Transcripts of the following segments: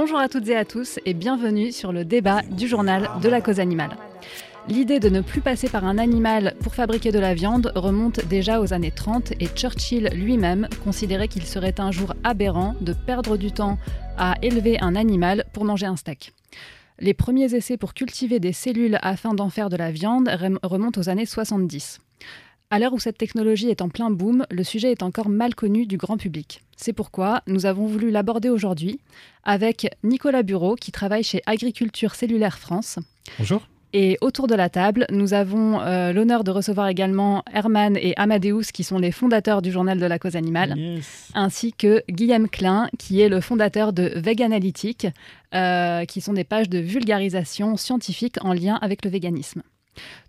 Bonjour à toutes et à tous et bienvenue sur le débat du journal de la cause animale. L'idée de ne plus passer par un animal pour fabriquer de la viande remonte déjà aux années 30 et Churchill lui-même considérait qu'il serait un jour aberrant de perdre du temps à élever un animal pour manger un steak. Les premiers essais pour cultiver des cellules afin d'en faire de la viande remontent aux années 70. À l'heure où cette technologie est en plein boom, le sujet est encore mal connu du grand public. C'est pourquoi nous avons voulu l'aborder aujourd'hui avec Nicolas Bureau qui travaille chez Agriculture Cellulaire France. Bonjour. Et autour de la table, nous avons euh, l'honneur de recevoir également Herman et Amadeus, qui sont les fondateurs du journal de la cause animale, ainsi que Guillaume Klein, qui est le fondateur de Veganalytic, euh, qui sont des pages de vulgarisation scientifique en lien avec le véganisme.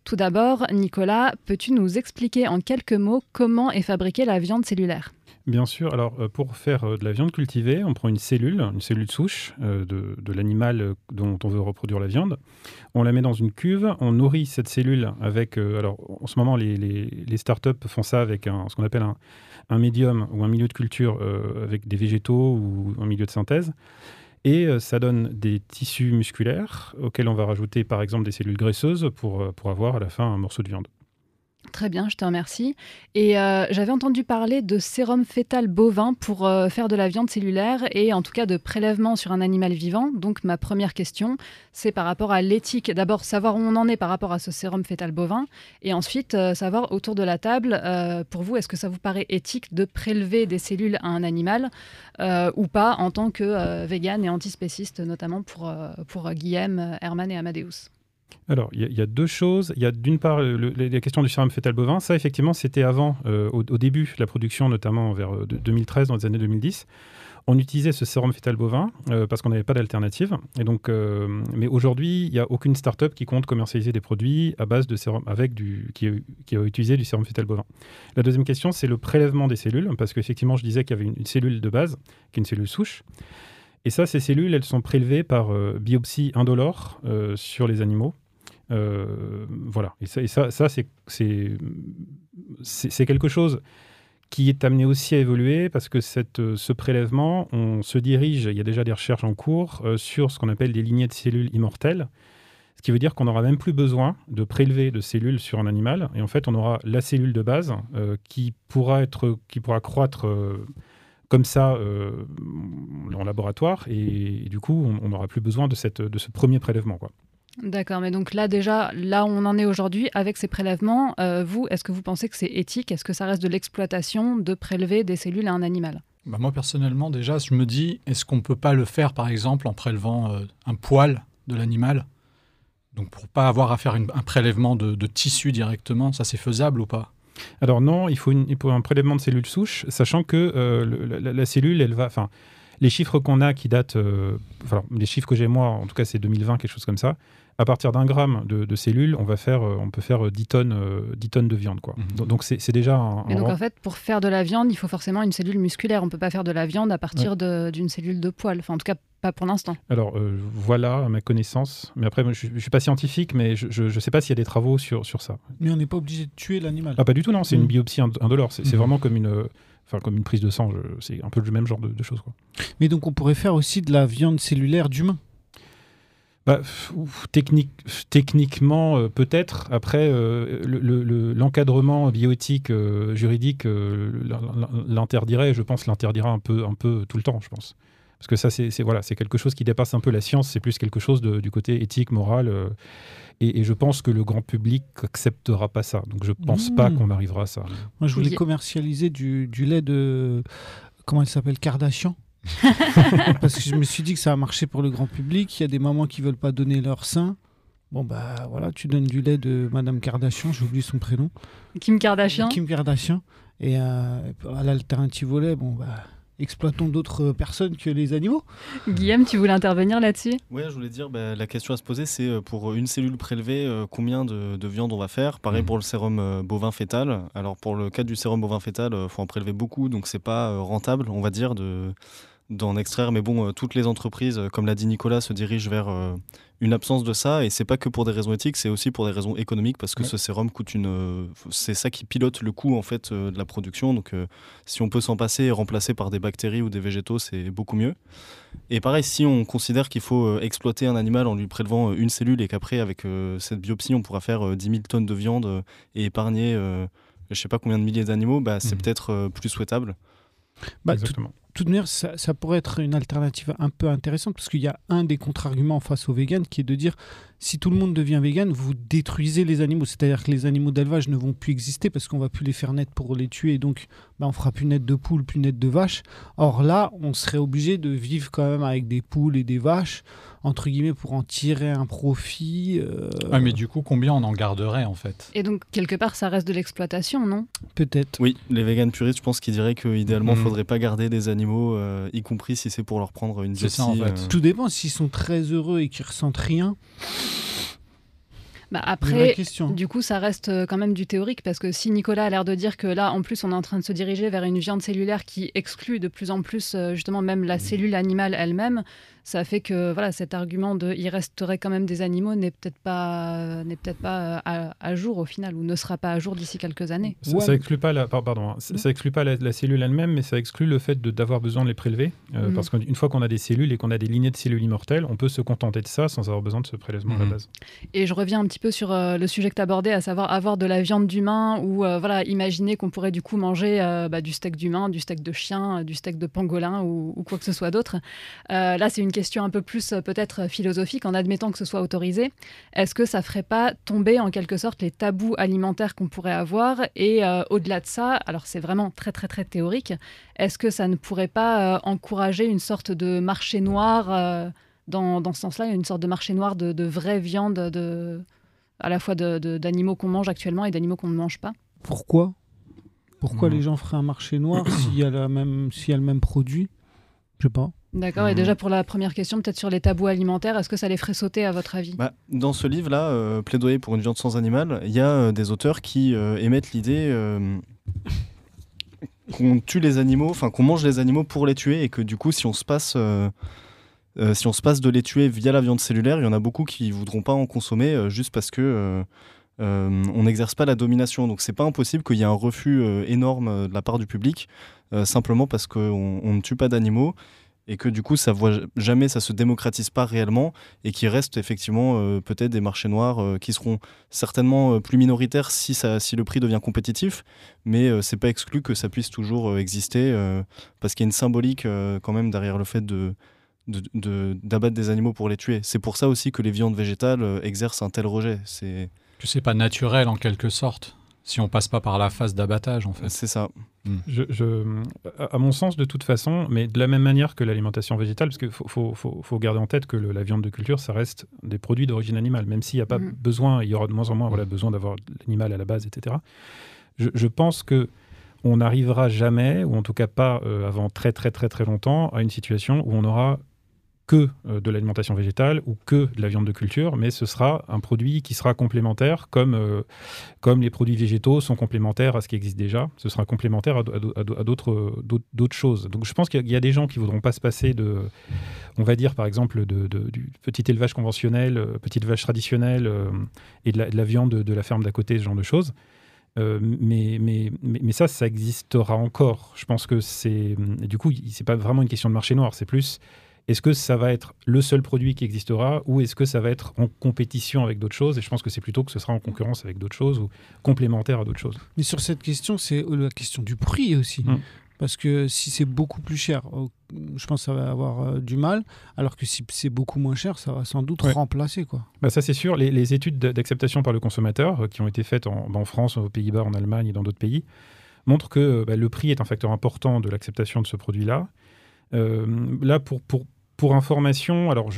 Tout d'abord, Nicolas, peux-tu nous expliquer en quelques mots comment est fabriquée la viande cellulaire? Bien sûr. Alors, euh, pour faire euh, de la viande cultivée, on prend une cellule, une cellule souche euh, de, l'animal dont on veut reproduire la viande. On la met dans une cuve, on nourrit cette cellule avec. alors, en ce moment, les, les, startups font ça avec ce qu'on appelle un, médium ou un milieu de culture avec des végétaux ou un milieu de synthèse. Et ça donne des tissus musculaires auxquels on va rajouter par exemple des cellules graisseuses pour, pour avoir à la fin un morceau de viande. Très bien, je te remercie. Et euh, j'avais entendu parler de sérum fœtal bovin pour euh, faire de la viande cellulaire et en tout cas de prélèvement sur un animal vivant. Donc ma première question, c'est par rapport à l'éthique. D'abord, savoir où on en est par rapport à ce sérum fœtal bovin et ensuite euh, savoir autour de la table, pour vous, est-ce que ça vous paraît éthique de prélever des cellules à un animal ou pas en tant que vegan et antispéciste, notamment pour, pour Guillaume, Herman et Amadeus? Alors, il y, a deux choses. Il y a d'une part la question du sérum fœtal bovin. Ça, effectivement, c'était avant, euh, au, début de la production, notamment vers 2013, euh, dans les années 2010. On utilisait ce sérum fœtal bovin euh, parce qu'on n'avait pas d'alternative. Et donc, mais aujourd'hui, il n'y a aucune start-up qui compte commercialiser des produits à base de sérum avec du qui, qui a utilisé du sérum fœtal bovin. La deuxième question, c'est le prélèvement des cellules, parce qu'effectivement, je disais qu'il y avait une, cellule de base, qui est une cellule souche. Et ça, ces cellules, elles sont prélevées par biopsie indolore sur les animaux. Euh, voilà. Et ça, et ça, c'est, c'est, quelque chose qui est amené aussi à évoluer parce que cette, euh, ce prélèvement, on se dirige, il y a déjà des recherches en cours, euh, sur ce qu'on appelle des lignées de cellules immortelles. Ce qui veut dire qu'on n'aura même plus besoin de prélever de cellules sur un animal. Et en fait, on aura la cellule de base qui, pourra être, qui pourra croître comme ça en laboratoire. Et, du coup, on n'aura plus besoin de, cette, de ce premier prélèvement. Quoi. D'accord, mais donc là déjà, là où on en est aujourd'hui avec ces prélèvements, euh, vous, est-ce que vous pensez que c'est éthique? Est-ce que ça reste de l'exploitation de prélever des cellules à un animal? Bah Moi personnellement déjà, je me dis, est-ce qu'on ne peut pas le faire par exemple en prélevant euh, un poil de l'animal? Donc pour pas avoir à faire un prélèvement de, tissu directement, ça c'est faisable ou pas? Alors non, il faut, un prélèvement de cellules souches, sachant que euh, la, la, cellule, elle va... Enfin, les chiffres qu'on a qui datent, enfin, les chiffres que j'ai moi, en tout cas c'est 2020, quelque chose comme ça, à partir d'un gramme de, cellules, on, va faire, euh, on peut faire 10 tonnes, 10 euh, tonnes de viande. Quoi. Mhm. Donc c'est déjà un, Mais donc en fait, pour faire de la viande, il faut forcément une cellule musculaire. On ne peut pas faire de la viande à partir d'une cellule de poil. Enfin, en tout cas, pas pour l'instant. Alors euh, voilà, à ma connaissance. Mais après, je ne suis pas scientifique, mais je ne sais pas s'il y a des travaux sur, sur ça. Mais on n'est pas obligé de tuer l'animal. Ah, pas du tout, non. C'est une mhm. biopsie indolore. C'est mhm. vraiment comme une, enfin, comme une prise de sang. C'est un peu le même genre de, de choses. Quoi. Mais donc on pourrait faire aussi de la viande cellulaire d'humain? Bah, technique, techniquement, euh, peut-être. Après, euh, l'encadrement bioéthique euh, juridique l'interdirait. Je pense l'interdira un peu, un peu tout le temps, je pense. Parce que ça, c'est voilà, c'est quelque chose qui dépasse un peu la science. C'est plus quelque chose du côté éthique, moral. Et, je pense que le grand public acceptera pas ça. Donc je pense pas mmh. qu'on arrivera à ça. Moi, je voulais commercialiser du, du lait de comment il s'appelle Kardashian. Parce que je me suis dit que ça a marché pour le grand public. Il y a des mamans qui veulent pas donner leur sein. Bon, bah voilà, tu donnes du lait de Madame Kardashian, j'ai oublié son prénom. Kim Kardashian. Kim Kardashian. Et euh, à l'alternative au lait, bon, bah exploitons d'autres personnes que les animaux. Guillaume, tu voulais intervenir là-dessus? Oui, je voulais dire, bah, la question à se poser, c'est euh, pour une cellule prélevée, euh, combien de, viande on va faire? Pareil mmh. pour le sérum euh, bovin fœtal. Alors pour le cas du sérum bovin fœtal, il faut en prélever beaucoup, donc c'est pas rentable, on va dire, de d'en extraire. Mais bon, toutes les entreprises, comme l'a dit Nicolas, se dirigent vers une absence de ça. Et c'est pas que pour des raisons éthiques, c'est aussi pour des raisons économiques parce que ce sérum coûte une. c'est ça qui pilote le coût en fait de la production. Donc, si on peut s'en passer et remplacer par des bactéries ou des végétaux, c'est beaucoup mieux. Et pareil, si on considère qu'il faut exploiter un animal en lui prélevant une cellule et qu'après, avec cette biopsie, on pourra faire 10 000 tonnes de viande et épargner je sais pas combien de milliers d'animaux, bah, c'est mmh. peut-être plus souhaitable. Bah, Exactement toute manière, ça, ça, pourrait être une alternative un peu intéressante parce qu'il y a un des contre-arguments face aux véganes qui est de dire si tout le monde devient vegan, vous détruisez les animaux. C'est-à-dire que les animaux d'élevage ne vont plus exister parce qu'on va plus les faire naître pour les tuer. Et donc, bah, on fera plus naître de poules, plus naître de vaches. Or là, on serait obligé de vivre quand même avec des poules et des vaches, entre guillemets, pour en tirer un profit. Euh... mais du coup, combien on en garderait en fait? Et donc, quelque part, ça reste de l'exploitation, non? Peut-être. Oui, les véganes puristes, je pense qu'ils diraient qu'idéalement, il ne mmh. faudrait pas garder des animaux, euh, y compris si c'est pour leur prendre une ça en fait. Euh. Tout dépend s'ils sont très heureux et qu'ils ressentent rien. Bah après, du coup, ça reste euh, quand même du théorique parce que si Nicolas a l'air de dire que là, en plus, on est en train de se diriger vers une viande cellulaire qui exclut de plus en plus justement même la cellule animale elle-même, ça fait que voilà, cet argument de il resterait quand même des animaux n'est peut-être pas n'est peut-être pas euh, à, jour au final ou ne sera pas à jour d'ici quelques années. Ça, ça exclut pas la pardon, hein, ça, exclut pas la, cellule elle-même, mais ça exclut le fait d'avoir besoin de les prélever euh, mmh. parce qu'une fois qu'on a des cellules et qu'on a des lignées de cellules immortelles, on peut se contenter de ça sans avoir besoin de ce prélèvement à la mmh. base. Et je reviens un petit peu sur euh, le sujet que tu abordais, à savoir avoir de la viande d'humain ou voilà, imaginer qu'on pourrait du coup manger bah, du steak d'humain, du steak de chien, du steak de pangolin ou, ou quoi que ce soit d'autre. là, c'est une question un peu plus euh, peut-être philosophique en admettant que ce soit autorisé. Est-ce que ça ferait pas tomber en quelque sorte les tabous alimentaires qu'on pourrait avoir? Et euh, au-delà de ça, alors c'est vraiment très très très théorique, est-ce que ça ne pourrait pas euh, encourager une sorte de marché noir dans, dans, ce sens-là, une sorte de marché noir de, de vraie viande, de, à la fois d'animaux qu'on mange actuellement et d'animaux qu'on ne mange pas? Pourquoi? Pourquoi les gens feraient un marché noir s'il y, a la même, s'il y a le même produit? Je sais pas. D'accord, et mhm. déjà pour la première question, peut-être sur les tabous alimentaires, est-ce que ça les ferait sauter à votre avis? Bah, Dans ce livre-là, euh, Plaidoyer pour une viande sans animal, il y a euh, des auteurs qui euh, émettent l'idée qu'on tue les animaux, enfin qu'on mange les animaux pour les tuer, et que du coup, si on se passe... si on se passe de les tuer via la viande cellulaire, il y en a beaucoup qui voudront pas en consommer juste parce que on n'exerce pas la domination. Donc c'est pas impossible qu'il y ait un refus énorme de la part du public, simplement parce qu'on ne tue pas d'animaux et que du coup ça voit jamais ça se démocratise pas réellement et qu'il reste effectivement euh, peut-être des marchés noirs euh, qui seront certainement euh, plus minoritaires si le prix devient compétitif mais c'est pas exclu que ça puisse toujours exister parce qu'il y a une symbolique quand même derrière le fait de d'abattre des animaux pour les tuer. C'est pour ça aussi que les viandes végétales exercent un tel rejet. C'est que c'est pas naturel en quelque sorte si on passe pas par la phase d'abattage en fait. C'est ça. Hmm. Je, à mon sens, de toute façon, mais de la même manière que l'alimentation végétale, parce qu'il faut, faut, faut, garder en tête que la viande de culture, ça reste des produits d'origine animale, même s'il n'y a pas hmm. besoin, il y aura de moins en moins voilà, besoin d'avoir l'animal à la base, etc. Je, pense que on n'arrivera jamais, ou en tout cas pas euh, avant très très très très longtemps, à une situation où on aura que euh, de l'alimentation végétale ou que de la viande de culture, mais ce sera un produit qui sera complémentaire, comme, euh, comme les produits végétaux sont complémentaires à ce qui existe déjà. Ce sera complémentaire à, d'autres, d'autres choses. Donc je pense qu'il y a des gens qui voudront pas se passer de, on va dire par exemple, de, du petit élevage conventionnel, euh, petit élevage traditionnel et de la, viande de, la ferme d'à côté, ce genre de choses. mais, mais, mais, ça, ça existera encore. Je pense que c'est. Du coup, c'est pas vraiment une question de marché noir, c'est plus est-ce que ça va être le seul produit qui existera ou est-ce que ça va être en compétition avec d'autres choses? Et je pense que c'est plutôt que ce sera en concurrence avec d'autres choses ou complémentaire à d'autres choses. Mais sur cette question, c'est euh, la question du prix aussi. Mmh. Parce que si c'est beaucoup plus cher, oh, je pense que ça va avoir euh, du mal. Alors que si c'est beaucoup moins cher, ça va sans doute remplacer. Quoi. Bah ça, c'est sûr. Les, études d'acceptation par le consommateur euh, qui ont été faites en, France, aux Pays-Bas, en Allemagne et dans d'autres pays montrent que bah, le prix est un facteur important de l'acceptation de ce produit-là. là, pour, pour, pour information, alors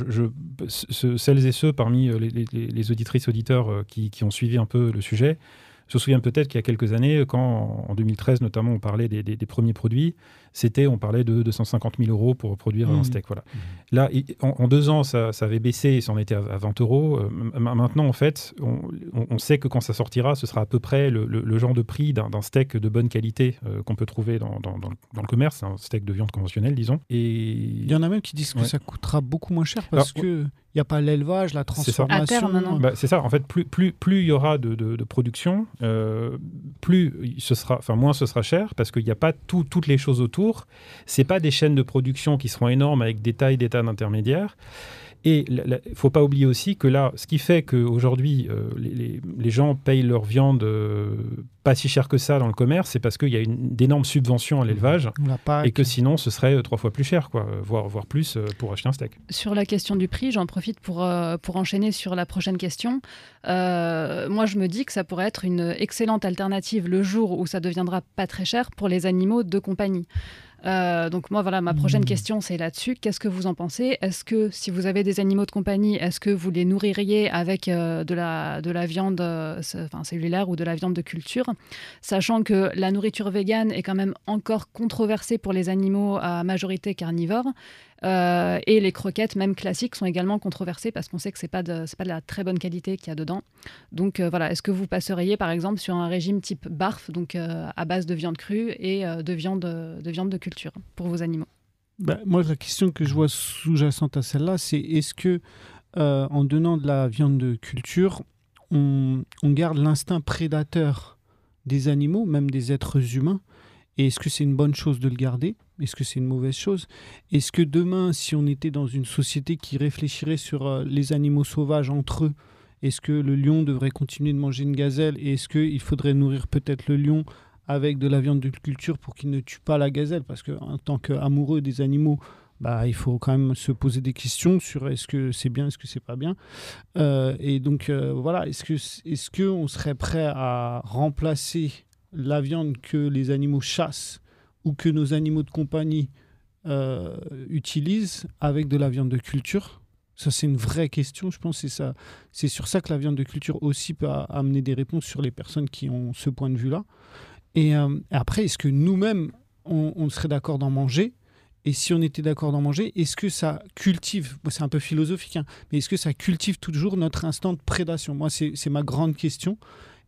celles et ceux parmi euh, les, auditrices auditeurs euh, qui, ont suivi un peu le sujet, se souvient peut-être qu'il y a quelques années, quand en 2013 notamment on parlait des premiers produits, c'était, on parlait de 250 000 euros pour produire un mmh. steak. Voilà. Mmh. Là, en, deux ans, ça, avait baissé et ça en était à, 20 euros. Euh, maintenant, en fait, on, sait que quand ça sortira, ce sera à peu près le, genre de prix d'un steak de bonne qualité euh, qu'on peut trouver dans, le commerce, un steak de viande conventionnelle, disons. Et... Il y en a même qui disent que ça coûtera beaucoup moins cher parce que il n'y a pas l'élevage, la transformation. Bah, c'est ça. En fait, plus plus plus il y aura de, production, euh, plus ce sera, enfin moins ce sera cher parce qu'il n'y a pas toutes les choses autour c'est pas des chaînes de production qui seront énormes avec des tailles d'état d'intermédiaires. Et il ne faut pas oublier aussi que là, ce qui fait qu'aujourd'hui, euh, les, les, gens payent leur viande euh, pas si cher que ça dans le commerce, c'est parce qu'il y a d'énormes subventions à l'élevage et que sinon, ce serait euh, trois fois plus cher, quoi, voire, voire plus pour acheter un steak. Sur la question du prix, j'en profite pour, pour enchaîner sur la prochaine question. moi, je me dis que ça pourrait être une excellente alternative le jour où ça deviendra pas très cher pour les animaux de compagnie. Euh, donc moi, voilà, ma prochaine hmm. question, c'est là-dessus. Qu'est-ce que vous en pensez? Est-ce que si vous avez des animaux de compagnie, est-ce que vous les nourririez avec euh, de, la, de la viande euh, cellulaire ou de la viande de culture? Sachant que la nourriture végane est quand même encore controversée pour les animaux à majorité carnivore. Euh, et les croquettes, même classiques, sont également controversées parce qu'on sait que ce n'est pas, de, pas de la très bonne qualité qu'il y a dedans. Donc euh, voilà, est-ce que vous passeriez par exemple sur un régime type BARF, donc euh, à base de viande crue et de, viande, de viande de culture pour vos animaux? Bah, Moi, la question que je vois sous-jacente à celle-là, c'est est-ce que en donnant de la viande de culture, on, on garde l'instinct prédateur des animaux, même des êtres humains? Et est-ce que c'est une bonne chose de le garder? Est-ce que c'est une mauvaise chose? Est-ce que demain, si on était dans une société qui réfléchirait sur euh, les animaux sauvages entre eux, est-ce que le lion devrait continuer de manger une gazelle? Et est-ce qu'il faudrait nourrir peut-être le lion avec de la viande de culture pour qu'il ne tue pas la gazelle? Parce qu'en tant qu'amoureux des animaux, bah, il faut quand même se poser des questions sur est-ce que c'est bien, est-ce que c'est pas bien? Euh, et donc euh, voilà, est-ce que est-ce serait prêt à remplacer la viande que les animaux chassent ou que nos animaux de compagnie euh, utilisent avec de la viande de culture? Ça, c'est une vraie question, je pense. C'est sur ça que la viande de culture aussi peut amener des réponses sur les personnes qui ont ce point de vue-là. Et euh, après, est-ce que nous-mêmes, on, serait d'accord d'en manger? Et si on était d'accord d'en manger, est-ce que ça cultive C'est un peu philosophique, hein, mais est-ce que ça cultive toujours notre instant de prédation? Moi, c'est ma grande question.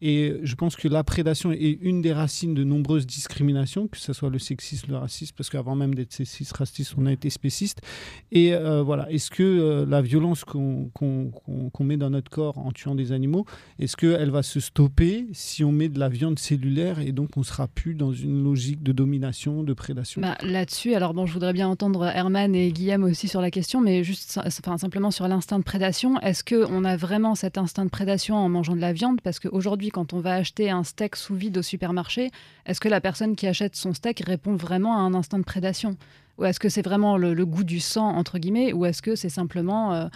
Et je pense que la prédation est une des racines de nombreuses discriminations, que ce soit le sexisme, le racisme, parce qu'avant même d'être sexiste, raciste, on a été spéciste. Et euh, voilà, est-ce que euh, la violence qu'on met dans notre corps en tuant des animaux, est-ce qu'elle va se stopper si on met de la viande cellulaire et donc on sera plus dans une logique de domination, de prédation? Bah, Là-dessus, alors bon, je voudrais bien entendre Herman et Guillaume aussi sur la question, mais juste enfin, simplement sur l'instinct de prédation. Est-ce qu'on a vraiment cet instinct de prédation en mangeant de la viande? Parce qu'aujourd'hui, quand on va acheter un steak sous vide au supermarché, est-ce que la personne qui achète son steak répond vraiment à un instinct de prédation? Ou est-ce que c'est vraiment le, goût du sang, entre guillemets, ou est-ce que c'est simplement euh,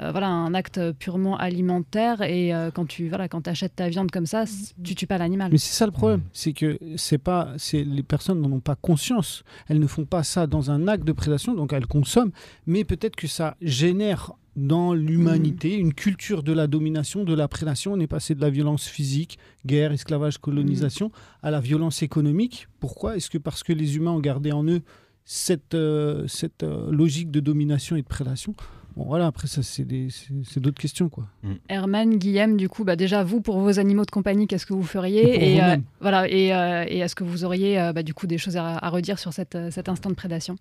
euh, voilà, un acte purement alimentaire et euh, quand tu voilà, quand achètes ta viande comme ça, tu tues pas l'animal? Mais c'est ça le problème, c'est que c'est pas, c'est les personnes n'en ont pas conscience. Elles ne font pas ça dans un acte de prédation, donc elles consomment, mais peut-être que ça génère dans l'humanité, une culture de la domination, de la prédation. On est passé de la violence physique, guerre, esclavage, colonisation, à la violence économique. Pourquoi? Est-ce que parce que les humains ont gardé en eux cette, euh, cette euh, logique de domination et de prédation? Bon, voilà, après, ça, c'est d'autres questions, quoi. Mm. Herman, Guillaume, du coup, bah, déjà, vous, pour vos animaux de compagnie, qu'est-ce que vous feriez? Et, euh, voilà, et, et est-ce que vous auriez, bah, du coup, des choses à, à redire sur cette, cet instinct de prédation?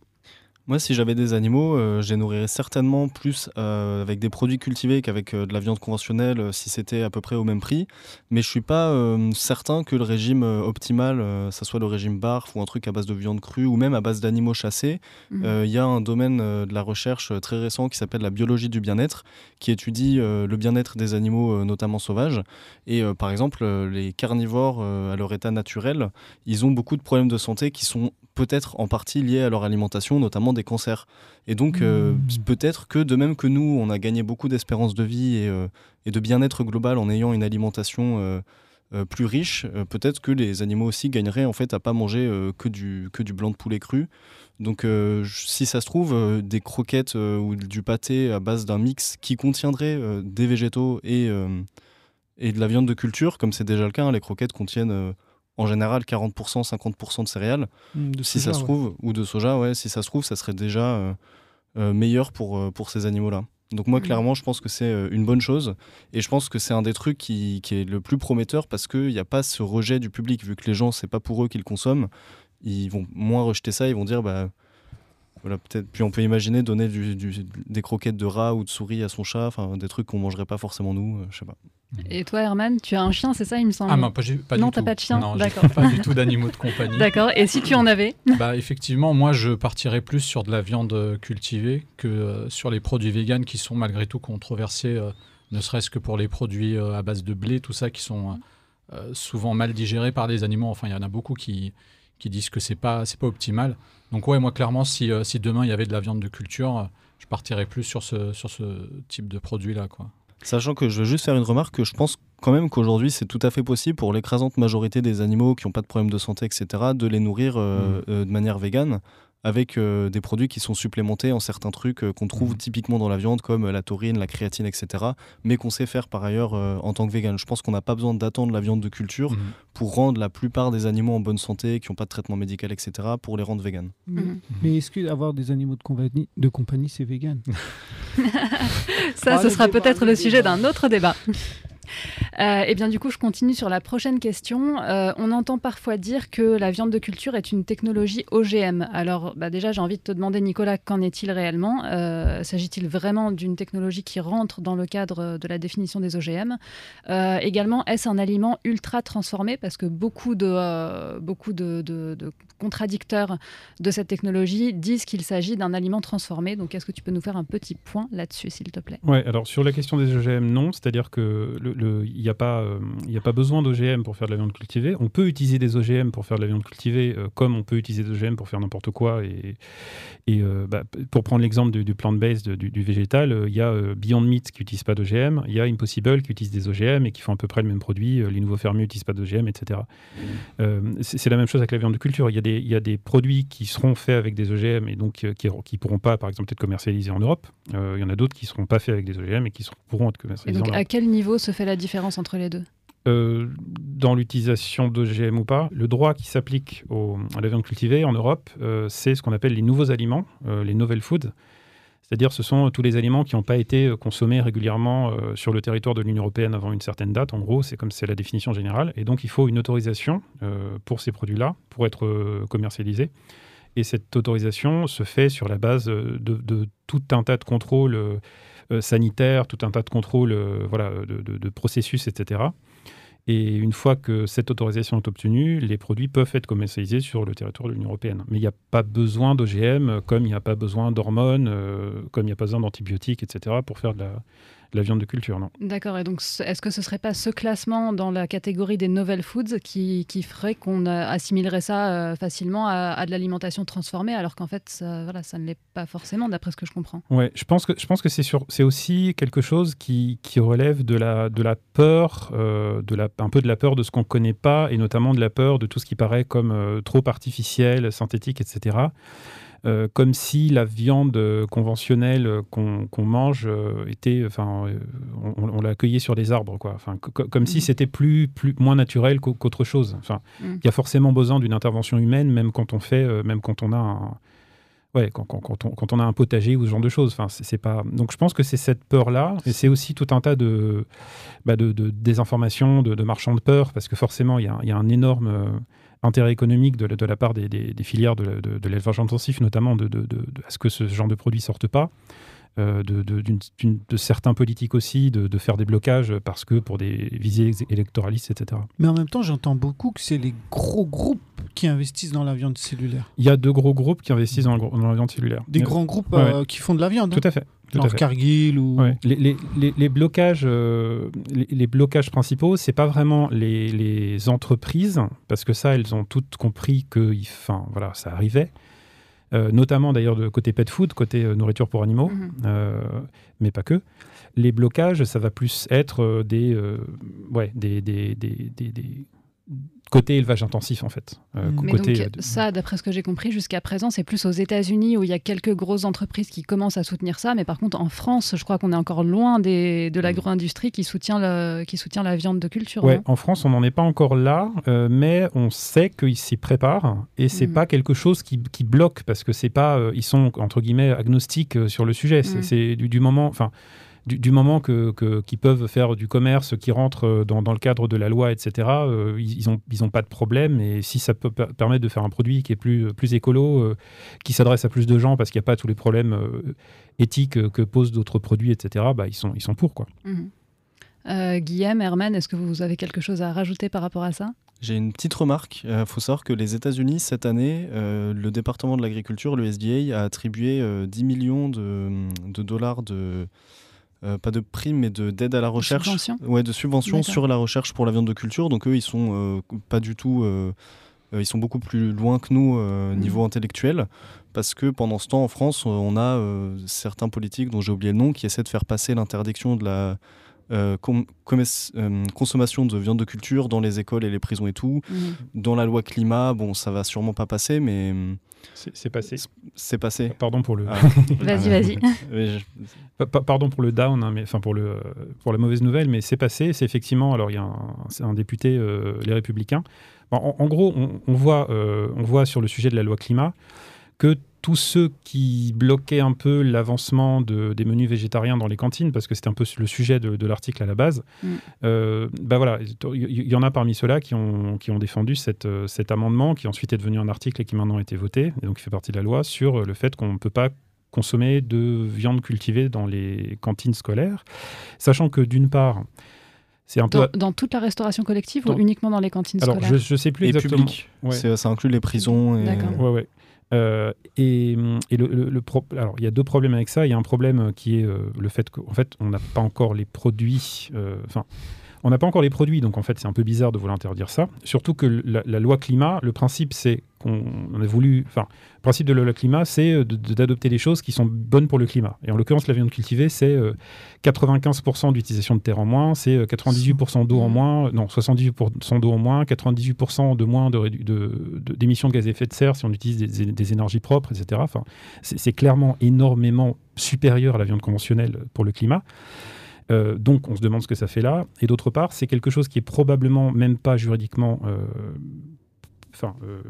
Moi, si j'avais des animaux, euh, je les nourrirais certainement plus euh, avec des produits cultivés qu'avec euh, de la viande conventionnelle si c'était à peu près au même prix. Mais je suis pas certain que le régime optimal, ça soit le régime BARF ou un truc à base de viande crue ou même à base d'animaux chassés. Mmh. Il y a un domaine de la recherche très récent qui s'appelle la biologie du bien-être, qui étudie le bien-être des animaux, notamment sauvages. Et par exemple, les carnivores à leur état naturel, ils ont beaucoup de problèmes de santé qui sont peut-être en partie liés à leur alimentation, notamment des cancers. Et donc, euh, hmm. peut-être que de même que nous, on a gagné beaucoup d'espérance de vie et, euh, de bien-être global en ayant une alimentation euh, plus riche, peut-être que les animaux aussi gagneraient en fait à pas manger que, du, que du blanc de poulet cru. Donc, si ça se trouve, des croquettes ou du pâté à base d'un mix qui contiendrait des végétaux et Et de la viande de culture, comme c'est déjà le cas, hein, les croquettes contiennent en général 40%, 50% de céréales. Mm, de si soja, ça se ouais. trouve, ou de soja, ouais, si ça se trouve, ça serait déjà euh, euh, meilleur pour, euh, pour ces animaux-là. Donc moi, Mhm. clairement, je pense que c'est une bonne chose. Et je pense que c'est un des trucs qui, qui est le plus prometteur parce qu'il n'y a pas ce rejet du public. Vu que les gens, c'est pas pour eux qu'ils consomment, ils vont moins rejeter ça. Ils vont dire, bah, voilà, peut-être. Puis on peut imaginer donner du- du- des croquettes de rat ou de souris à son chat, enfin des trucs qu'on mangerait pas forcément nous, euh, je sais pas. Et toi, Herman, tu as un chien, c'est ça, il me semble? Ah, non, pas, Non, du t'as tout. pas de chien? D'accord. pas du tout d'animaux de compagnie. D'accord. Et si tu en avais? Bah, effectivement, moi, je partirais plus sur de la viande euh, cultivée que euh, sur les produits véganes qui sont malgré tout controversés, euh, ne serait-ce que pour les produits euh, à base de blé, tout ça, qui sont souvent mal digérés par les animaux. Enfin, il y en a beaucoup qui, qui disent que c'est pas, c'est pas optimal. Donc, ouais, moi, clairement, si, euh, si demain il y avait de la viande de culture, euh, je partirais plus sur ce, sur ce type de produit-là, quoi. Sachant que je veux juste faire une remarque que je pense quand même qu'aujourd'hui c'est tout à fait possible pour l'écrasante majorité des animaux qui n'ont pas de problème de santé, etc., de les nourrir euh, euh, de manière végane avec euh, des produits qui sont supplémentés en certains trucs euh, qu'on trouve Mhm. typiquement dans la viande comme euh, la taurine, la créatine, etc., mais qu'on sait faire par ailleurs euh, en tant que vegan. Je pense qu'on n'a pas besoin d'attendre la viande de culture Mhm. pour rendre la plupart des animaux en bonne santé, qui n'ont pas de traitement médical, etc., pour les rendre véganes. Mais, Mhm. mais est-ce que avoir des animaux de compagnie, de compagnie c'est vegan? Ça, Ah, ce sera peut-être le le sujet d'un autre débat. Euh, et bien du coup, je continue sur la prochaine question. Euh, on entend parfois dire que la viande de culture est une technologie OGM. Alors bah déjà, j'ai envie de te demander, Nicolas, qu'en est-il réellement? Euh, S'agit-il vraiment d'une technologie qui rentre dans le cadre de la définition des OGM Euh, Également, est-ce un aliment ultra transformé? Parce que beaucoup de, beaucoup de contradicteurs de cette technologie disent qu'il s'agit d'un aliment transformé. Donc, est-ce que tu peux nous faire un petit point là-dessus, s'il te plaît? Ouais, alors sur la question des OGM, non, c'est-à-dire que le- le- il n'y a, pas, euh, a pas besoin d'OGM pour faire de la viande cultivée. On peut utiliser des OGM pour faire de la viande cultivée, euh, comme on peut utiliser des OGM pour faire n'importe quoi. Et, euh, bah, pour prendre l'exemple du, plant-based, du, végétal, il y a Beyond Meat qui n'utilise pas d'OGM, il y a Impossible qui utilise des OGM et qui font à peu près le même produit, les nouveaux fermiers n'utilisent pas d'OGM, etc. C'est la même chose avec la viande de culture. Il y, a des, il y a des produits qui seront faits avec des OGM et donc euh, qui ne pourront pas, par exemple, être commercialisés en Europe. Euh, il y en a d'autres qui ne seront pas faits avec des OGM et qui seront- pourront être Et commercialisés donc, en à Europe. quel niveau se fait la différence entre les deux? Euh, dans l'utilisation d'OGM ou pas, le droit qui s'applique à la viande cultivée en Europe, euh, c'est ce qu'on appelle les nouveaux aliments, euh, les novel foods. C'est-à-dire ce sont tous les aliments qui n'ont pas été euh, consommés régulièrement euh, sur le territoire de l'Union européenne avant une certaine date. En gros, c'est comme c'est la définition générale. Et donc, il faut une autorisation euh, pour ces produits-là, pour être commercialisés. Et cette autorisation se fait sur la base de, tout un tas de contrôles sanitaires, tout un tas de contrôles voilà, de processus, etc. Et une fois que cette autorisation est obtenue, les produits peuvent être commercialisés sur le territoire de l'Union européenne. Mais il n'y a pas besoin d'OGM, comme il n'y a pas besoin d'hormones, euh, comme il n'y a pas besoin d'antibiotiques, etc., pour faire de la, la viande de culture. Non. D'accord. Et donc, ce- est-ce que ce serait pas ce classement dans la catégorie des novel foods qui, qui ferait qu'on euh, assimilerait ça euh, facilement à, à de l'alimentation transformée, alors qu'en fait, ça, voilà, ça ne l'est pas forcément, d'après ce que je comprends. Ouais, je pense que je pense que c'est aussi quelque chose qui, qui relève de la de la peur, euh, de la un peu de la peur de ce qu'on connaît pas et notamment de la peur de tout ce qui paraît comme euh, trop artificiel, synthétique, etc. Euh, comme si la viande euh, conventionnelle euh, qu'on mange euh, était, enfin, on, on l'a accueillie sur des arbres, quoi. Enfin, co- co- comme si Mhm. c'était plus, plus moins naturel qu'au- qu'autre chose. Enfin, il Mhm. y a forcément besoin d'une intervention humaine, même quand on fait, même quand on a un, ouais, quand, quand- quand on, quand on a un potager ou ce genre de choses. Enfin, c'est pas. Donc, je pense que c'est cette peur-là, et c'est aussi tout un tas de, bah, de, de désinformation, de, de marchands de peur, parce que forcément, il y a, il y a un énorme intérêt économique de, la- part des, filières de, l'élevage intensif, notamment de, à ce que ce genre de produits sortent pas. Euh, de, de, de certains politiques aussi, de, de faire des blocages parce que pour des visées électoralistes, etc. Mais en même temps, j'entends beaucoup que c'est les gros groupes qui investissent dans la viande cellulaire. Il y a deux gros groupes qui investissent dans, le gro- dans la viande cellulaire. Des Euh, grands groupes ouais, euh, qui font de la viande. hein. Tout à fait. Tout à Genre fait. Cargill ou. Ouais. Les, les- les- les blocages, euh, les, blocages principaux, c'est pas vraiment les, entreprises, parce que ça, elles ont toutes compris que, enfin, voilà, ça arrivait. Euh, notamment d'ailleurs de côté pet food, côté euh, nourriture pour animaux, Mhm. euh, mais pas que. Les blocages, ça va plus être des, ouais, des, des- des- côté élevage intensif en fait. Mm. Mais côté, donc, euh, de- ça, d'après ce que j'ai compris jusqu'à présent, c'est plus aux États-Unis où il y a quelques grosses entreprises qui commencent à soutenir ça. Mais par contre, en France, je crois qu'on est encore loin des, de l'agro-industrie qui soutient, le, qui soutient la viande de culture. Ouais, en France, on n'en est pas encore là, euh, mais on sait qu'ils s'y préparent et c'est Mhm. pas quelque chose qui, qui bloque parce que c'est pas, euh, ils sont entre guillemets agnostiques euh, sur le sujet. C'est Mhm. c'est du, du moment, enfin, du, du moment que que- qu'ils peuvent faire du commerce qui rentre euh, dans, dans le cadre de la loi, etc. euh, ils, ils ont ils ont pas de problème et si ça peut per- permettre de faire un produit qui est plus plus écolo, euh, qui s'adresse à plus de gens parce qu'il n'y a pas tous les problèmes euh, éthiques que posent d'autres produits, etc. Bah, ils sont ils sont pour quoi. Euh, Guillaume, Herman, est-ce que vous avez quelque chose à rajouter par rapport à ça? J'ai une petite remarque. Il faut savoir que les États-Unis, cette année, euh, le département de l'agriculture, le SDA, a attribué euh, 10 millions de, de dollars de. Euh, pas de primes, mais de- d'aide à la recherche. subventions Ouais, de subventions sur la recherche pour la viande de culture. Donc eux, ils sont euh, pas du tout. euh, ils sont beaucoup plus loin que nous Mhm. niveau intellectuel. Parce que pendant ce temps, en France, on a certains politiques, dont j'ai oublié le nom, qui essaient de faire passer l'interdiction de la euh, com- euh, consommation de viande de culture dans les écoles et les prisons et tout. Mhm. Dans la loi climat, bon, ça va sûrement pas passer, mais C'est passé. c'est passé. Pardon pour le. Ah. Vas-y, vas-y. Je- Pardon pour le down, hein, mais enfin pour le pour la mauvaise nouvelle, mais c'est passé. C'est effectivement. Alors il y a un, député, euh, les Républicains. Bon, en, en gros, on, on voit euh, on voit sur le sujet de la loi climat que tous ceux qui bloquaient un peu l'avancement de- des menus végétariens dans les cantines, parce que c'était un peu le sujet de, de l'article à la base, Mm. euh, bah voilà, il y, y en a parmi ceux-là qui ont, qui ont défendu cette, euh, cet amendement, qui ensuite est devenu un article et qui maintenant a été voté, et donc il fait partie de la loi, sur le fait qu'on ne peut pas consommer de viande cultivée dans les cantines scolaires, sachant que d'une part, c'est un peu... Dans, dans toute la restauration collective Dans- ou uniquement dans les cantines Alors, scolaires je ne sais plus et exactement. public. Ouais. C'est- Ça inclut les prisons. Et... D'accord. Ouais, ouais. Euh, et et le, alors, il y a deux problèmes avec ça. Il y a un problème qui est euh, le fait qu'en fait, on n'a pas encore les produits. euh, Enfin, on n'a pas encore les produits, donc en fait, c'est un peu bizarre de vouloir interdire ça. Surtout que la, loi climat, le principe, c'est qu'on on a voulu. Enfin, le principe de la loi climat, c'est euh, de- de- d'adopter des choses qui sont bonnes pour le climat. Et en l'occurrence, la viande cultivée, c'est euh, 95% d'utilisation de terre en moins, c'est euh, 98% d'eau en moins, non, 78% d'eau en moins, 98% de moins rédu- de- de- d'émissions de, gaz à effet de serre si on utilise des, des énergies propres, etc. Enfin, c'est clairement énormément supérieur à la viande conventionnelle pour le climat. Euh, donc, on se demande ce que ça fait là. Et d'autre part, c'est quelque chose qui est probablement même pas juridiquement euh, enfin, euh,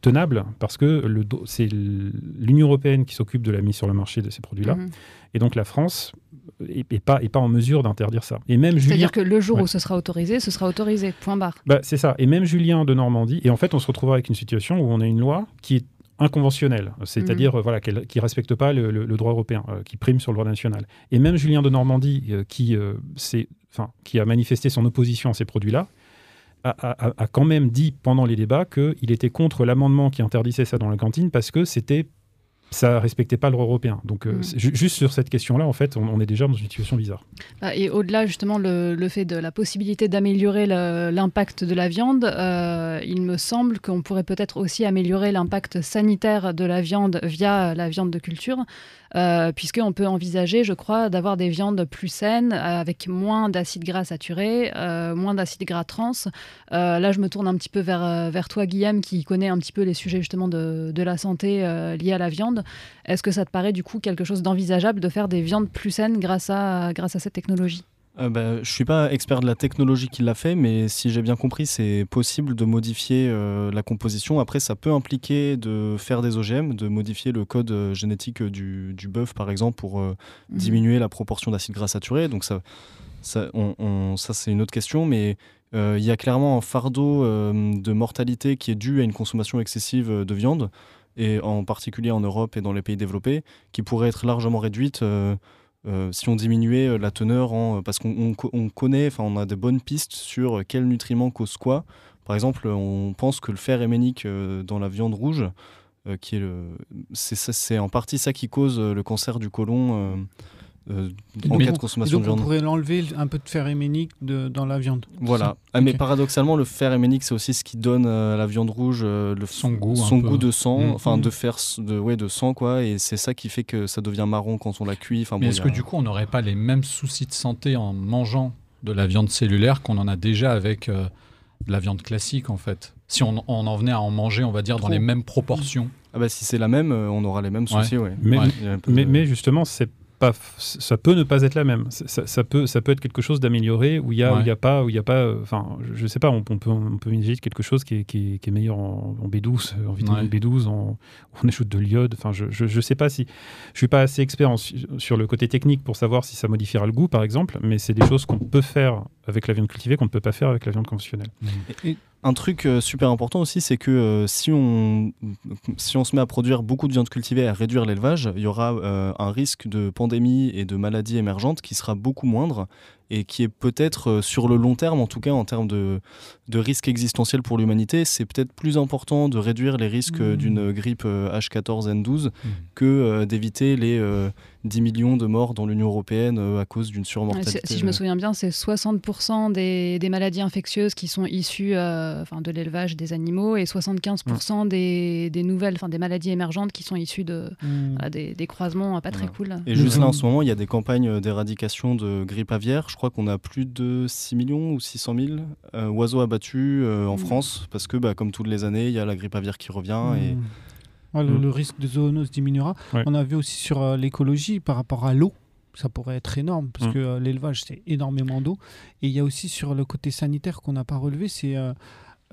tenable, parce que c'est l'Union européenne qui s'occupe de la mise sur le marché de ces produits-là. Mhm. Et donc, la France n'est est pas, est pas en mesure d'interdire ça. Et même Julien. C'est-à-dire que le jour Ouais. où ce sera autorisé, ce sera autorisé. Point barre. Bah, c'est ça. Et même Julien de Normandie. Et en fait, on se retrouvera avec une situation où on a une loi qui est inconventionnelle, c'est-à-dire euh, voilà, qui ne respecte pas le, le- le droit européen, euh, qui prime sur le droit national. Et même Julien de Normandie, euh, qui, euh, qui a manifesté son opposition à ces produits-là, a, a- a- a quand même dit pendant les débats qu'il était contre l'amendement qui interdisait ça dans la cantine parce que c'était ça respectait pas le droit européen. Donc, euh, ju- juste sur cette question-là, en fait, on, on est déjà dans une situation bizarre. Bah, Et au-delà, justement, le, le fait de la possibilité d'améliorer l'impact de la viande, euh, il me semble qu'on pourrait peut-être aussi améliorer l'impact sanitaire de la viande via la viande de culture, euh, puisqu'on peut envisager, je crois, d'avoir des viandes plus saines, euh, avec moins d'acides gras saturés, euh, moins d'acides gras trans. Euh, là, je me tourne un petit peu vers, vers toi, Guillaume, qui connaît un petit peu les sujets justement de, de la santé liés à la viande. Est-ce que ça te paraît du coup quelque chose d'envisageable de faire des viandes plus saines grâce à, grâce à cette technologie? Euh, bah, je suis pas expert de la technologie qui l'a fait, mais si j'ai bien compris, c'est possible de modifier euh, la composition. Après, ça peut impliquer de faire des OGM, de modifier le code euh, génétique du, du bœuf, par exemple, pour euh, Mhm. diminuer la proportion d'acides gras saturés. Donc ça, ça, on- on- ça c'est une autre question, mais euh, il y a clairement un fardeau euh, de mortalité qui est dû à une consommation excessive euh, de viande, et en particulier en Europe et dans les pays développés, qui pourrait être largement réduite. euh, euh, si on diminuait euh, la teneur en... Parce qu'on on co- on connaît, enfin on a des bonnes pistes sur euh, quels nutriments causent quoi. Par exemple, on pense que le fer héménique euh, dans la viande rouge, euh, qui est le... C'est en partie ça qui cause euh, le cancer du côlon euh, euh, en donc cas on- de Et consommation donc de on viande. pourrait l'enlever un peu de fer héménique de, dans la viande. Voilà. Ah, mais paradoxalement, le fer héménique, c'est aussi ce qui donne euh, à la viande rouge euh, le, Son goût, son goût de sang, Mm. enfin Mm. de fer, de, ouais, de sang, quoi. Et c'est ça qui fait que ça devient marron quand on la cuit. Enfin, Mais bon, est-ce que du coup, on n'aurait pas les mêmes soucis de santé en mangeant de la viande cellulaire qu'on en a déjà avec euh, de la viande classique en fait? Si on, on en venait à en manger, on va dire, dans les mêmes proportions. Ah bah si c'est la même, euh, on aura les mêmes soucis, ouais. Mais, Ouais. De- mais justement, c'est pas, ça peut ne pas être la même. Ça, peut, ça peut être quelque chose d'amélioré où il y a, a pas, où il y a pas. euh, Enfin, je, je sais pas. On, on peut, on peut imaginer quelque chose qui est, qui est, qui est meilleur en, en B12, en vitamine Ouais. B12, en, on ajoute de l'iode. Enfin, je, je, je sais pas si, je suis pas assez expert en- sur le côté technique pour savoir si ça modifiera le goût, par exemple. Mais c'est des choses qu'on peut faire avec la viande cultivée qu'on ne peut pas faire avec la viande conventionnelle. Un truc euh, super important aussi, c'est que euh, si, on, si on se met à produire beaucoup de viande cultivée et à réduire l'élevage, il y aura euh, un risque de pandémie et de maladies émergentes qui sera beaucoup moindre et qui est peut-être euh, sur le long terme, en tout cas en termes de, de risque existentiel pour l'humanité, c'est peut-être plus important de réduire les risques euh, Mmh. d'une grippe euh, H14N12 Mmh. que euh, d'éviter les euh, 10 millions de morts dans l'Union européenne euh, à cause d'une surmortalité. Si si je me souviens bien, c'est 60% des, des maladies infectieuses qui sont issues euh, enfin, de l'élevage des animaux et 75% des, des nouvelles, enfin des maladies émergentes qui sont issues de, voilà, des, des croisements euh, pas très Voilà. cool. Et juste là, en ce moment, il y a des campagnes euh, d'éradication de grippe aviaire. Je crois qu'on a plus de 6 millions ou 600 000 euh, oiseaux abattus euh, en Mhm. France, parce que, bah, comme toutes les années, il y a la grippe aviaire qui revient. Et... Mm. Ouais, le, le risque de zoonose diminuera. Ouais. On a vu aussi sur euh, l'écologie par rapport à l'eau. Ça pourrait être énorme parce que euh, l'élevage, c'est énormément d'eau. Et il y a aussi sur le côté sanitaire qu'on n'a pas relevé, c'est euh,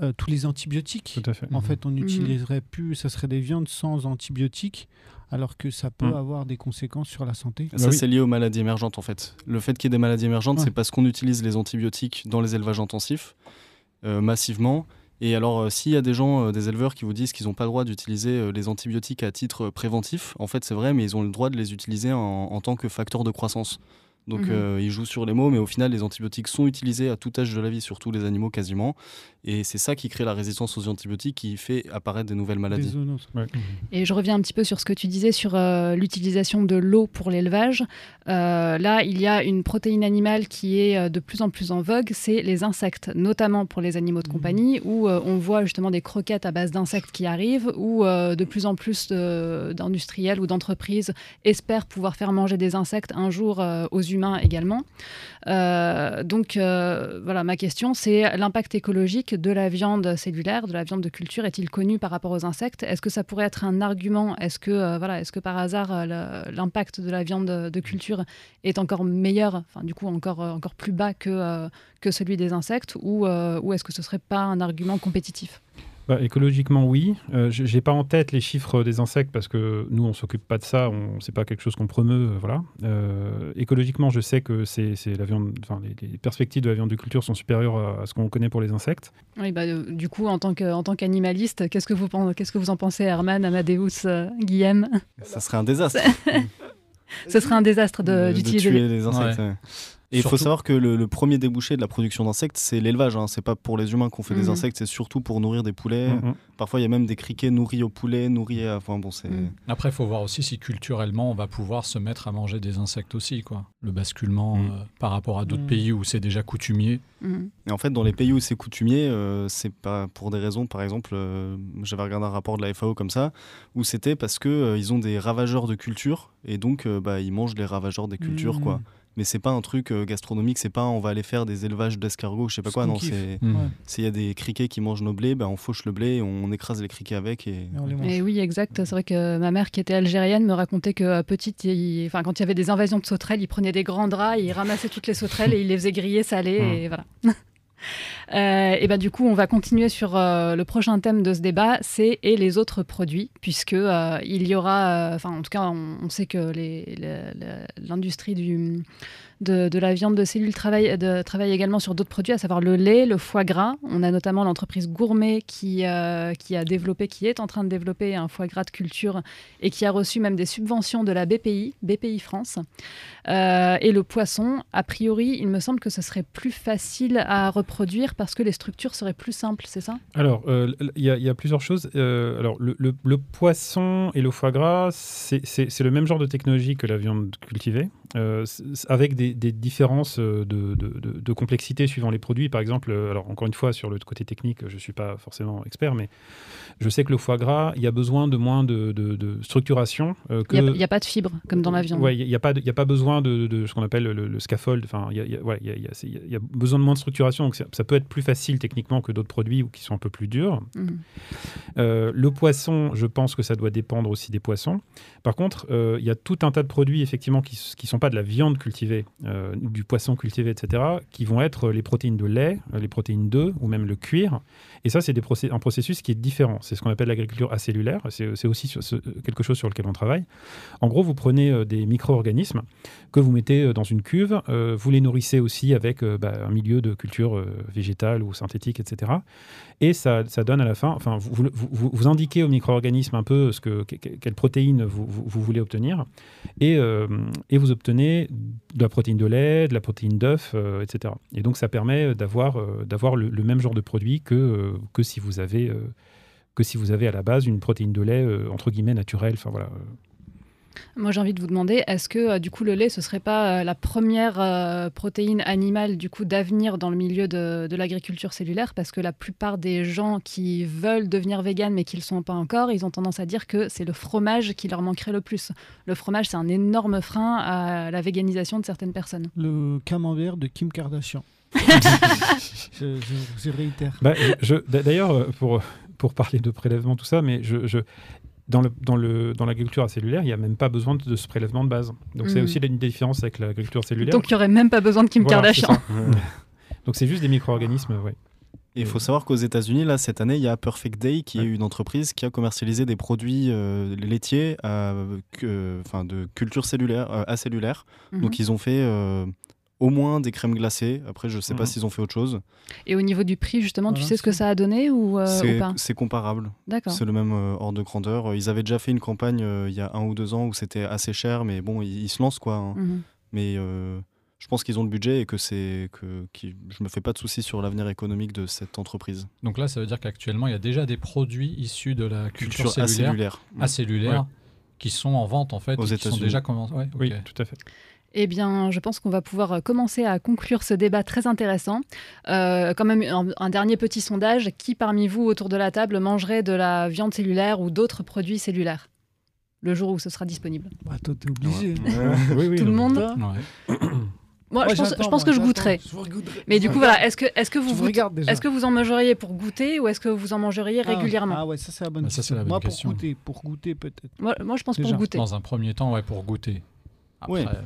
euh, tous les antibiotiques. Tout à fait. En Mhm. fait, on Mhm. n'utiliserait plus, ça serait des viandes sans antibiotiques, alors que ça peut Mm. avoir des conséquences sur la santé. Ça, Bah oui. c'est lié aux maladies émergentes, en fait. Le fait qu'il y ait des maladies émergentes, Ouais. c'est parce qu'on utilise les antibiotiques dans les élevages intensifs, euh, massivement. Et alors, euh, s'il y a des gens, euh, des éleveurs qui vous disent qu'ils n'ont pas le droit d'utiliser euh, les antibiotiques à titre préventif, en fait, c'est vrai, mais ils ont le droit de les utiliser en, en tant que facteur de croissance. Donc, Mhm. euh, ils jouent sur les mots, mais au final, les antibiotiques sont utilisés à tout âge de la vie, sur tous les animaux quasiment. Et c'est ça qui crée la résistance aux antibiotiques, qui fait apparaître des nouvelles Des maladies. zoonoses. Et je reviens un petit peu sur ce que tu disais sur euh, l'utilisation de l'eau pour l'élevage. Euh, là, il y a une protéine animale qui est euh, de plus en plus en vogue, c'est les insectes, notamment pour les animaux de Mhm. compagnie, où euh, on voit justement des croquettes à base d'insectes qui arrivent, où euh, de plus en plus d'industriels ou d'entreprises espèrent pouvoir faire manger des insectes un jour euh, aux humains également. Euh, donc euh, voilà, ma question, c'est l'impact écologique de la viande cellulaire, de la viande de culture, est-il connu par rapport aux insectes? Est-ce que ça pourrait être un argument? Est-ce que, euh, voilà, est-ce que par hasard, l'impact de la viande de culture est encore meilleur, enfin du coup encore, encore plus bas que, que celui des insectes, ou, ou est-ce que ce serait pas un argument compétitif? Bah, écologiquement, oui. Euh, j- J'ai pas en tête les chiffres des insectes parce que nous, on s'occupe pas de ça. On c'est pas quelque chose qu'on promeut. euh, voilà. Euh, écologiquement, je sais que c'est c'est la viande. Enfin, les, les perspectives de la viande de culture sont supérieures à, à ce qu'on connaît pour les insectes. Oui, bah, euh, du coup, en tant que- en tant qu'animaliste, qu'est-ce que vous qu'est-ce que vous en pensez, Herman, Amadeus, euh, Guillaume? Ça serait un désastre. Ce serait un désastre de- de, de d'utiliser tuer les... les insectes. Ouais. ouais. Et il faut savoir que le, le premier débouché de la production d'insectes, c'est l'élevage. Hein. C'est pas pour les humains qu'on fait des Mhm. insectes, c'est surtout pour nourrir des poulets. Mhm. Parfois, il y a même des criquets nourris au poulet, nourris à. Enfin, bon, c'est. Mhm. Après, il faut voir aussi si culturellement, on va pouvoir se mettre à manger des insectes aussi. Quoi. Le basculement euh, par rapport à d'autres pays où c'est déjà coutumier. Et en fait, dans les pays où c'est coutumier, euh, c'est pas pour des raisons. Par exemple, euh, j'avais regardé un rapport de la FAO comme ça, où c'était parce que euh, ils ont des ravageurs de culture et donc euh, bah, ils mangent les ravageurs des cultures, quoi. Mais c'est pas un truc euh, gastronomique, c'est pas on va aller faire des élevages d'escargots, je sais pas quoi. Non, c'est s'il y a des criquets qui mangent nos blés, bah, on fauche le blé, et on écrase les criquets avec et. Et on les mange. Et oui, exact. C'est vrai que ma mère, qui était algérienne, me racontait que euh, petite, il- enfin, quand il y avait des invasions de sauterelles, il prenait des grands draps, il ramassait toutes les sauterelles et il les faisait griller salées. Mm. Et voilà. Euh, et ben du coup, on va continuer sur euh, le prochain thème de ce débat, c'est et les autres produits, puisque euh, il y aura, enfin en tout cas, on, sait que l'industrie du de, la viande de cellules travaille, également sur d'autres produits, à savoir le lait, le foie gras. On a notamment l'entreprise Gourmet qui, qui a développé, qui est en train de développer un foie gras de culture et qui a reçu même des subventions de la BPI, BPI France. Euh, et le poisson, a priori, il me semble que ce serait plus facile à reproduire parce que les structures seraient plus simples, c'est ça? Alors, euh, il y, a- il y a plusieurs choses. Euh, alors, le, le- le poisson et le foie gras, c'est le même genre de technologie que la viande cultivée. avec des, des différences de, de- de- de complexité suivant les produits. Par exemple, alors encore une fois, sur le côté technique, je ne suis pas forcément expert, mais je sais que le foie gras, il y a besoin de moins de, structuration. Il n'y a, pas de fibres comme dans la viande. Ouais, il n'y a pas besoin de, de ce qu'on appelle le, le scaffold. Enfin, il y a, y ouais, y y besoin de moins de structuration. Donc ça, peut être plus facile techniquement que d'autres produits ou qui sont un peu plus durs. Mhm. Euh, le poisson, je pense que ça doit dépendre aussi des poissons. Par contre, euh, il y a tout un tas de produits effectivement qui ne sont pas de la viande cultivée, euh, du poisson cultivé, etc., qui vont être les protéines de lait, les protéines d'œufs ou même le cuir. Et ça, c'est procé- un processus qui est différent. C'est ce qu'on appelle l'agriculture acellulaire. C'est aussi sur ce- quelque chose sur lequel on travaille. En gros, vous prenez des micro-organismes que vous mettez euh, dans une cuve, euh, vous les nourrissez aussi avec euh, bah, un milieu de culture végétale ou synthétique, etc. Et ça, ça donne à la fin, enfin, vous, vous, indiquez au micro-organisme un peu ce que, que- quelle protéine vous, vous- voulez obtenir, et, et vous obtenez de la protéine de lait, de la protéine d'œuf, etc. Et donc ça permet d'avoir d'avoir le, même genre de produit que, que, si vous avez, que si vous avez à la base une protéine de lait, entre guillemets, naturelle. Enfin, voilà. Moi, j'ai envie de vous demander, est-ce que euh, du coup le lait, ce serait pas euh, la première euh, protéine animale du coup d'avenir dans le milieu de, de l'agriculture cellulaire? Parce que la plupart des gens qui veulent devenir véganes mais qui ne le sont pas encore, ils ont tendance à dire que c'est le fromage qui leur manquerait le plus. Le fromage, c'est un énorme frein à la véganisation de certaines personnes. Le camembert de Kim Kardashian. je, je- je réitère. Bah, D'ailleurs, pour, pour parler de prélèvement, tout ça, mais je, je- dans, le, dans, le, dans l'agriculture cellulaire, il n'y a même pas besoin de, ce prélèvement de base. Donc c'est Mhm. aussi une différence avec l'agriculture cellulaire. Donc il n'y aurait même pas besoin de Kim Voilà, Kardashian. Donc c'est juste des micro-organismes, ouais. Et il faut savoir qu'aux États-Unis, là, cette année, il y a Perfect Day, qui est une entreprise qui a commercialisé des produits euh, laitiers à, enfin, de culture cellulaire, euh, acellulaire. Mhm. Donc, ils ont fait euh, au moins des crèmes glacées. Après, je ne sais pas Mhm. s'ils ont fait autre chose. Et au niveau du prix, justement, tu sais ce que ça a donné ou, euh, ou pas? c'est comparable. D'accord. C'est le même euh, ordre de grandeur. Ils avaient déjà fait une campagne euh, il y a un ou deux ans où c'était assez cher, mais bon, ils, ils se lancent quoi. hein. Mhm. Mais euh, je pense qu'ils ont le budget et que c'est que je me fais pas de soucis sur l'avenir économique de cette entreprise. Donc là, ça veut dire qu'actuellement, il y a déjà des produits issus de la culture, Culture cellulaire, acellulaire. acellulaire, Ouais. qui sont en vente en fait, Aux et qui sont États-Unis. déjà commencés. Ouais, Oui, ok. tout à fait. Eh bien, je pense qu'on va pouvoir euh, commencer à conclure ce débat très intéressant. Euh, quand même, un, un dernier petit sondage. Qui parmi vous, autour de la table, mangerait de la viande cellulaire ou d'autres produits cellulaires? Le jour où ce sera disponible Bah, toi, t'es obligé. oui, oui, Tout le monde Ouais. Moi, je pense, j'attends, je pense moi, que je goûterai. Je. Mais du coup, voilà, est-ce que, vous, est-ce que vous en mangeriez pour goûter ou est-ce que vous en mangeriez Ah, régulièrement? Ah ouais, ça c'est la bonne Bah, ça, question. c'est la bonne Moi, question. pour goûter, pour goûter peut-être. moi, moi, je pense Déjà. pour goûter. Dans un premier temps, ouais, pour goûter. Après, Ouais. euh,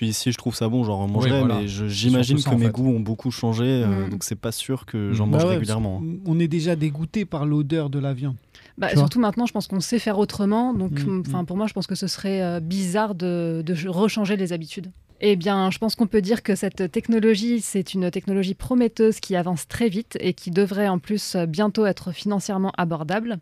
Puis si je trouve ça bon, j'en remangerai, voilà. mais j'imagine ça, que mes fait. goûts ont beaucoup changé, euh, Mm. donc c'est pas sûr que Mm. j'en Bah mange Bah ouais, régulièrement. On est déjà dégoûté par l'odeur de la viande. Bah, surtout maintenant, je pense qu'on sait faire autrement. Donc, Mm, enfin, pour moi, je pense que ce serait euh, bizarre de, de rechanger les habitudes. Eh bien, je pense qu'on peut dire que cette technologie, c'est une technologie prometteuse qui avance très vite et qui devrait en plus bientôt être financièrement abordable.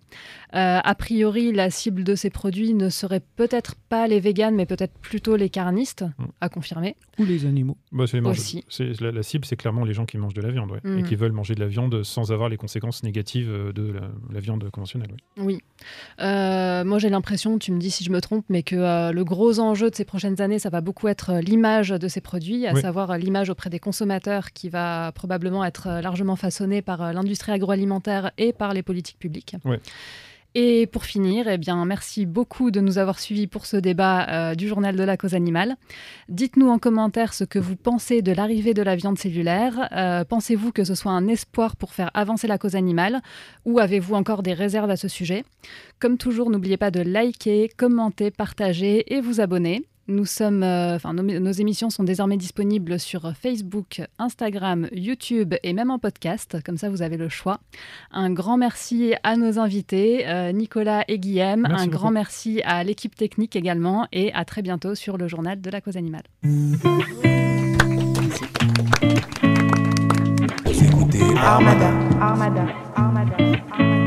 Euh, a priori, la cible de ces produits ne serait peut-être pas les véganes, mais peut-être plutôt les carnistes, Mm. à confirmer. Ou les animaux. Bah, c'est les Aussi. c'est- la, la cible, c'est clairement les gens qui mangent de la viande ouais, et Mhm. qui veulent manger de la viande sans avoir les conséquences négatives euh, de la, la viande conventionnelle. ouais. Oui. Euh, moi, j'ai l'impression, tu me dis si je me trompe, mais que euh, le gros enjeu de ces prochaines années, ça va beaucoup être euh, l'image de ces produits, à Oui. savoir l'image auprès des consommateurs qui va probablement être euh, largement façonnée par euh, l'industrie agroalimentaire et par les politiques publiques. Oui. Et pour finir, eh bien, merci beaucoup de nous avoir suivis pour ce débat euh, du journal de la cause animale. Dites-nous en commentaire ce que vous pensez de l'arrivée de la viande cellulaire. Euh, Pensez-vous que ce soit un espoir pour faire avancer la cause animale ou avez-vous encore des réserves à ce sujet? Comme toujours, n'oubliez pas de liker, commenter, partager et vous abonner. Nous sommes, euh, enfin, nos, nos émissions sont désormais disponibles sur Facebook, Instagram, YouTube et même en podcast. Comme ça, vous avez le choix. Un grand merci à nos invités, euh, Nicolas et Guillaume. Merci un beaucoup. grand merci à l'équipe technique également et à très bientôt sur le journal de la cause animale. Vous écoutez Armada, Armada, Armada, Armada.